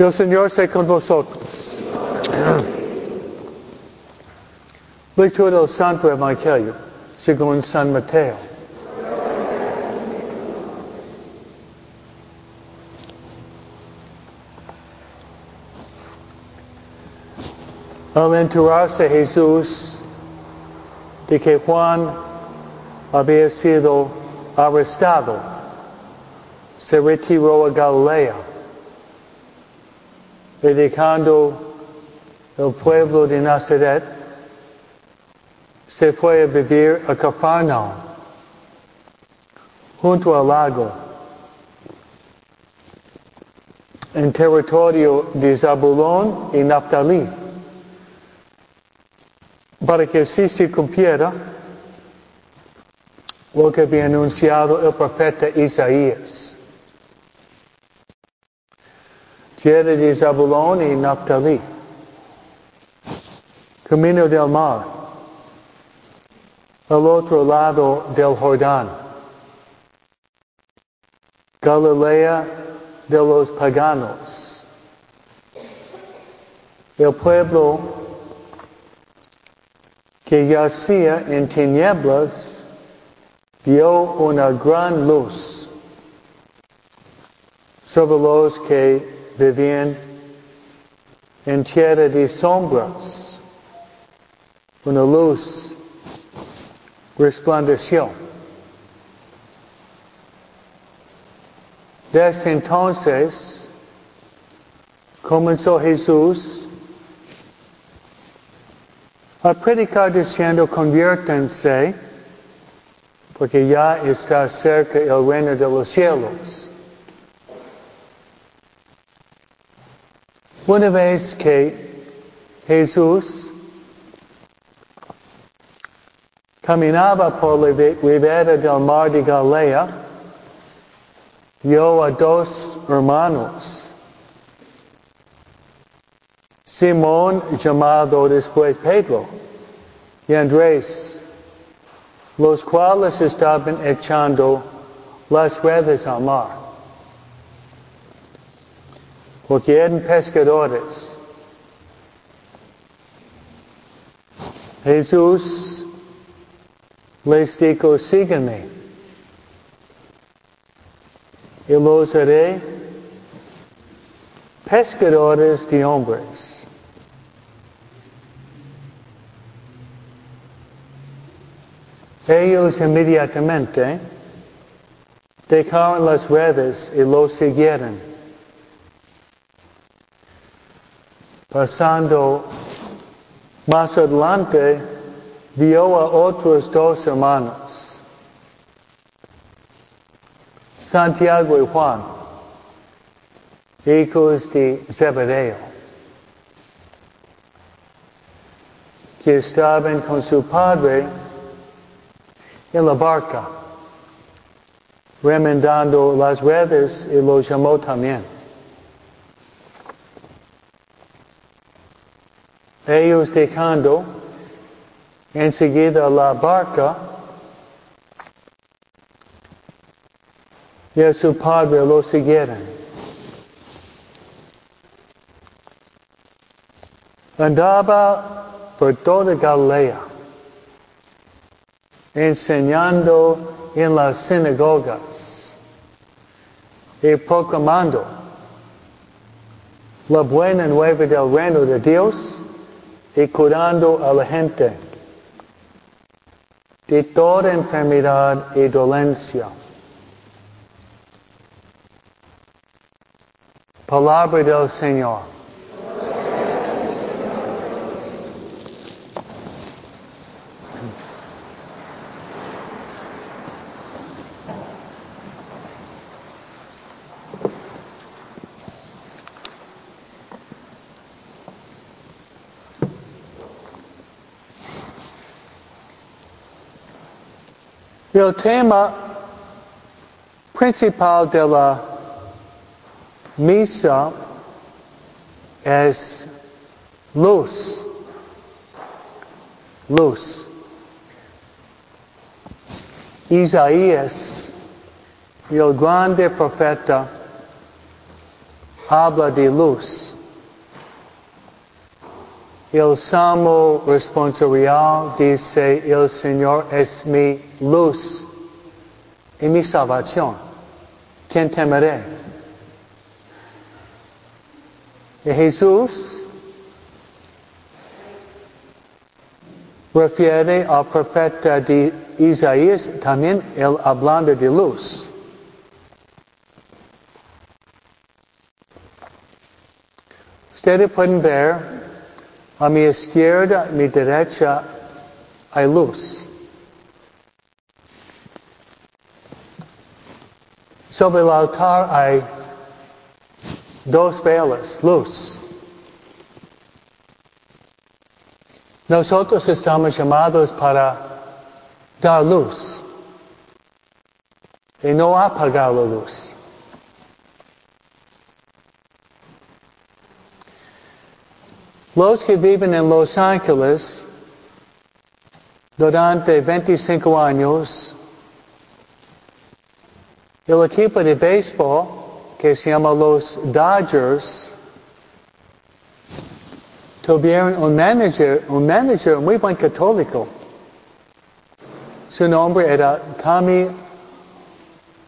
El Señor esté con vosotros. Lectura del Santo Evangelio según San Mateo. Al enterarse Jesús de que Juan había sido arrestado, se retiró a Galilea y dejando el pueblo de Nazaret, se fue a vivir a Cafarnaum, junto al lago, en territorio de Zabulón y Naphtali, para que así se cumpliera lo que había anunciado el profeta Isaías. Tierra de Zabulón y Naphtali, camino del mar, al otro lado del Jordán, Galilea de los paganos. El pueblo que yacía en tinieblas vio una gran luz sobre los que vivían en tierra de sombras. Una luz resplandeció. Desde entonces comenzó Jesús a predicar diciendo conviértanse porque ya está cerca el reino de los cielos. Una vez que Jesús caminaba por la ribera del mar de Galilea, vio a dos hermanos. Simón, llamado después Pedro, y Andrés, los cuales estaban echando las redes al mar. Porque eran pescadores. Jesús les dijo, síganme. Y los haré pescadores de hombres. Ellos inmediatamente dejaron las redes y los siguieron. Pasando más adelante, vio a otros dos hermanos, Santiago y Juan, hijos de Zebedeo, que estaban con su padre en la barca, remendando las redes y los llamó también. Ellos dejando. Enseguida la barca. Y a su padre lo siguieron. Andaba por toda Galilea, enseñando en las sinagogas y proclamando la buena nueva del reino de Dios y curando a la gente de toda enfermedad y dolencia. Palabra del Señor. El tema principal de la misa es luz. Luz. Isaías, el grande profeta, habla de luz. El Salmo responsorial dice, el Señor es mi luz y mi salvación. ¿Quién temeré? Y Jesús refiere al profeta de Isaías, también él hablando de luz. Ustedes pueden ver a mi izquierda, mi derecha, hay luz. Sobre el altar hay dos velas, luz. Nosotros estamos llamados para dar luz y no apagar la luz. Los que viven en Los Ángeles durante 25 años, el equipo de béisbol que se llama los Dodgers tuvieron un manager, un manager muy buen católico. Su nombre era Tommy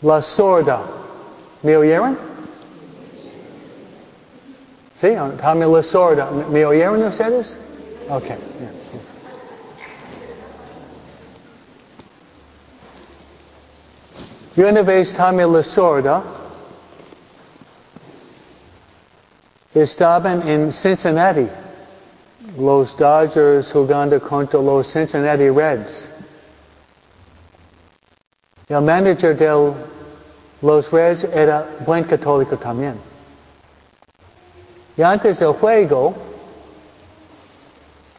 La Sorda. ¿Me oyeron? Sí, Tommy La Sorda. ¿Me oyeron ustedes? Ok. Yeah. Y una vez Tommy La Sorda estaban en Cincinnati, los Dodgers jugando contra los Cincinnati Reds. El manager de los Reds era buen católico también. Y antes del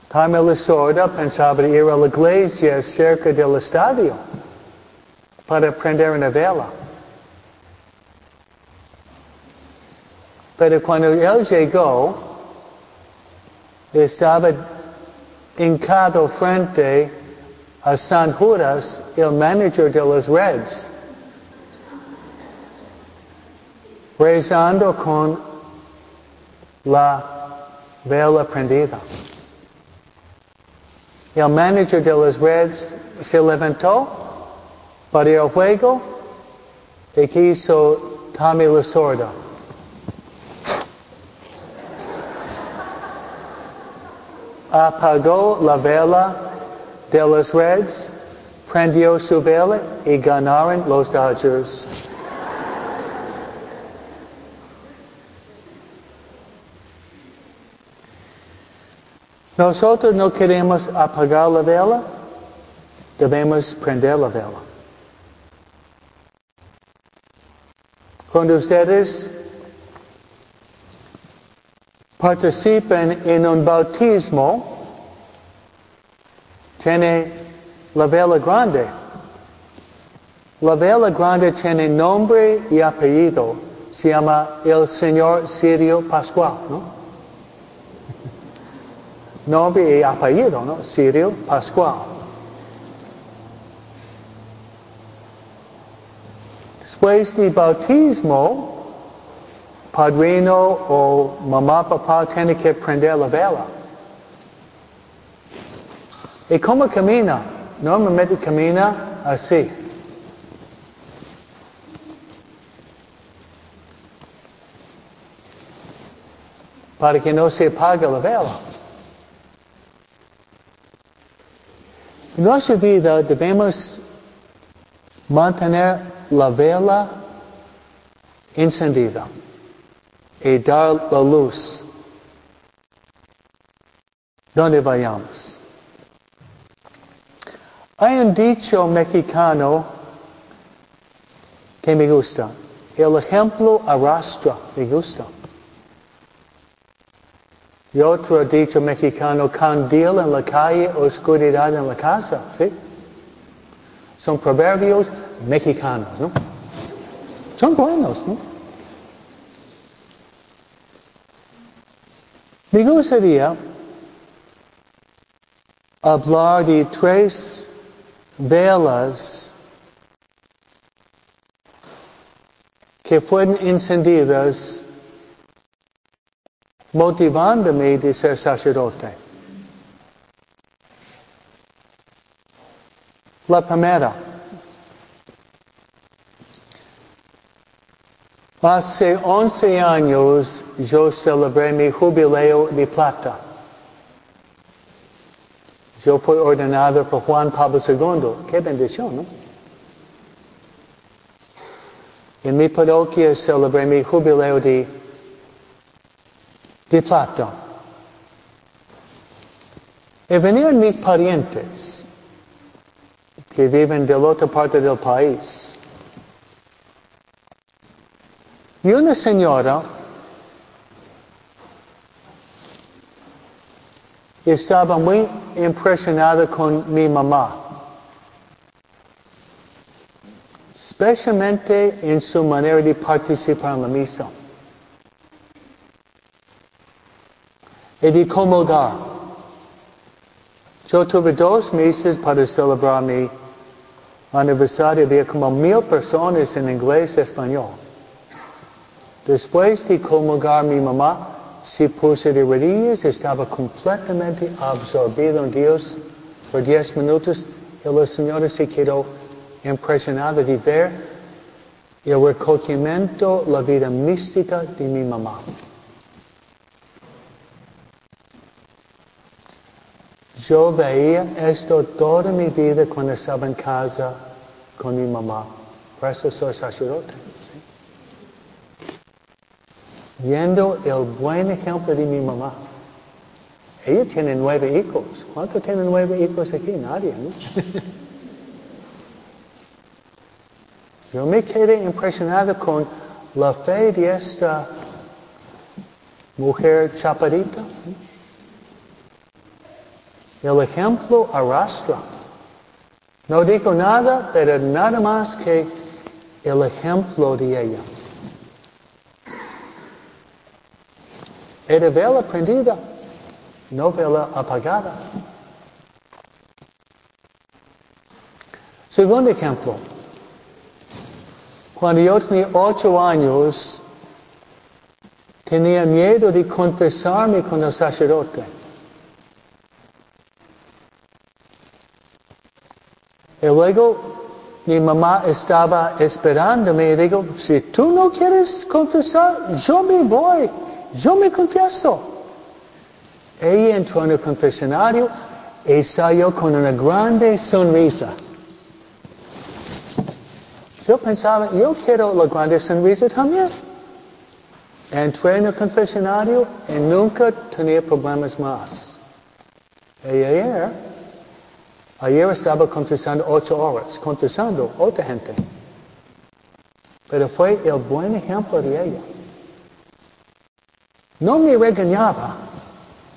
Tommy La Sorda pensaba ir a la iglesia cerca del estadio para prender una vela. Pero cuando él llegó, estaba hincado frente a San Judas, el manager de los Reds, rezando con la vela prendida. El manager de los Reds se levantó para el juego y quiso Tommy La Sorda. apagó la vela de los Reds, prendió su vela y ganaron los Dodgers. Nosotros no queremos apagar la vela, debemos prender la vela. Cuando ustedes participen en un bautismo, tiene la vela grande. La vela grande tiene nombre y apellido. Se llama el Señor Sirio Pascual, ¿no? Nombre y apellido, ¿no? Sirio Pascual. Después del bautismo, padrino o mamá, papá tiene que prender la vela. ¿Y cómo camina? Normalmente camina así. Para que no se apague la vela. Nuestra vida debemos mantener la vela encendida y dar la luz donde vayamos. Hay un dicho mexicano que me gusta. El ejemplo arrastra, me gusta. Y otro dicho mexicano, candil en la calle, oscuridad en la casa, ¿sí? Son proverbios mexicanos, ¿no? Son buenos, ¿no? Me gustaría hablar de tres velas que fueron encendidas motivándome de ser sacerdote. La primera, hace 11 años yo celebré mi jubileo de plata. Yo fui ordenado por Juan Pablo II. Qué bendición, ¿no? En mi parroquia celebré mi jubileo de, de plata. Y venían mis parientes que viven de la otra parte del país. Y una señora estaba muy impresionada con mi mamá, especialmente en su manera de participar en la misa y de comulgar. Yo tuve dos meses para celebrar mi aniversario, había como mil personas en inglés y español. Después de comulgar mi mamá, se puso de rodillas, estaba completamente absorbido en Dios por diez minutos y la señora se quedó impresionada de ver el recogimiento, la vida mística de mi mamá. Yo veía esto toda mi vida cuando estaba en casa con mi mamá. Por eso soy sacerdote. Viendo el buen ejemplo de mi mamá. Ella tiene nueve hijos. ¿Cuántos tienen nueve hijos aquí? Nadie, ¿no? Yo me quedé impresionado con la fe de esta mujer chaparita. El ejemplo arrastra. No digo nada, pero nada más que el ejemplo de ella. Era vela prendida, no vela apagada. Segundo ejemplo. Cuando yo tenía ocho años, tenía miedo de confesarme con el sacerdote. Y luego mi mamá estaba esperándome y digo, si tú no quieres confesar, yo me voy, yo me confieso. Ella entró en el confesionario y salió con una grande sonrisa. Yo pensaba, yo quiero la grande sonrisa también. Entré en el confesionario y nunca tenía problemas más. Y ayer, ayer estaba confesando ocho horas, confesando otra gente. Pero fue el buen ejemplo de ella. No me regañaba,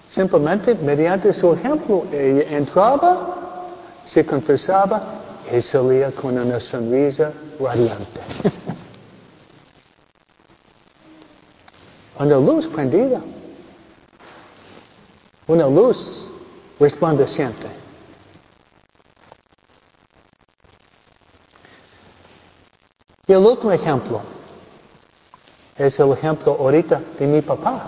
simplemente mediante su ejemplo, ella entraba, se confesaba y salía con una sonrisa radiante. una luz prendida. Una luz resplandeciente. Y el último ejemplo es el ejemplo ahorita de mi papá.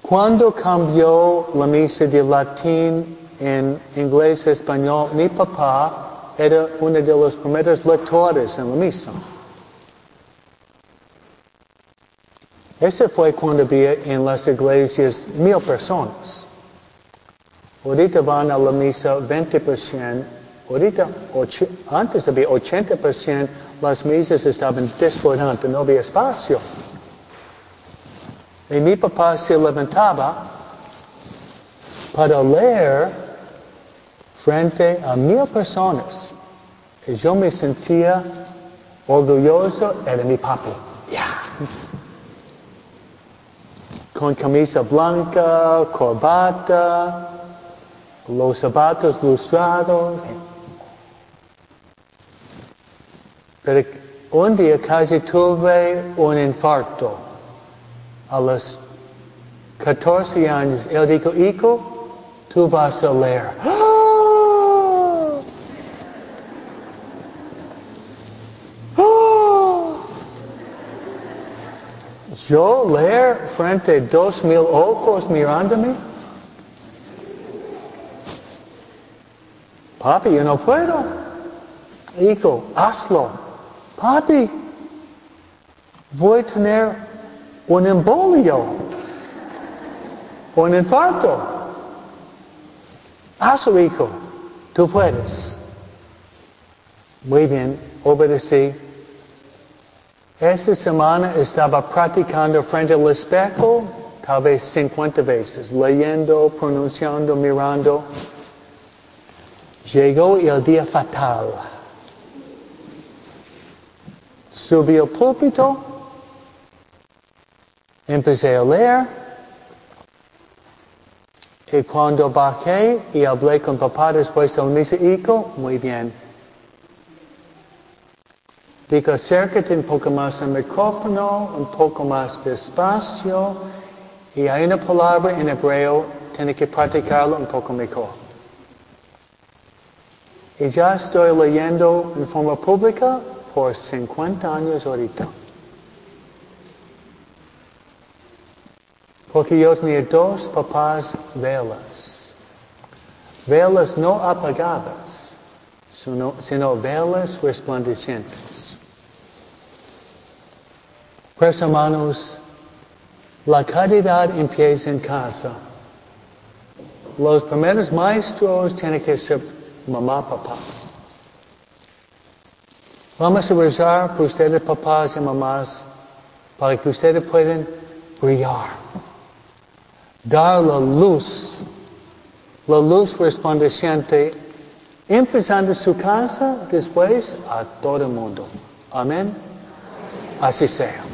Cuando cambió la misa de latín en inglés español, mi papá era uno de los primeros lectores en la misa. Ese fue cuando había en las iglesias mil personas. Ahorita van a la misa 20%, ahorita antes había 80%, las misas estaban desbordantes, no había espacio. Y mi papá se levantaba para leer frente a mil personas. Y yo me sentía orgulloso de mi papi. Con camisa blanca, corbata, los zapatos lustrados. Pero un día casi tuve un infarto. A los 14 años, él dijo, hijo, tú vas a leer. ¡Ah! Yo leer frente a dos mil ojos mirándome. Papi, yo no puedo. Hijo, hazlo. Papi, voy a tener un embolio, un infarto. Hazlo, hijo. Tú puedes. Muy bien, obedecí. Esta semana estaba practicando frente al espejo, tal vez 50 veces, leyendo, pronunciando, mirando. Llegó el día fatal. Subí al púlpito, empecé a leer, y cuando bajé y hablé con papá después de un hijo, muy bien. Digo, acércate un poco más al micrófono, un poco más despacio, y hay una palabra en hebreo, tiene que practicarlo un poco mejor. Y ya estoy leyendo en forma pública por 50 años ahorita. Porque yo tenía dos papás velas. Velas no apagadas, sino, velas resplandecientes. Pues hermanos, la caridad empieza en casa. Los primeros maestros tienen que ser mamá, papá. Vamos a rezar por ustedes, papás y mamás, para que ustedes puedan brillar. Dar la luz, la luz resplandeciente, empezando su casa, después a todo el mundo. Amén. Así sea.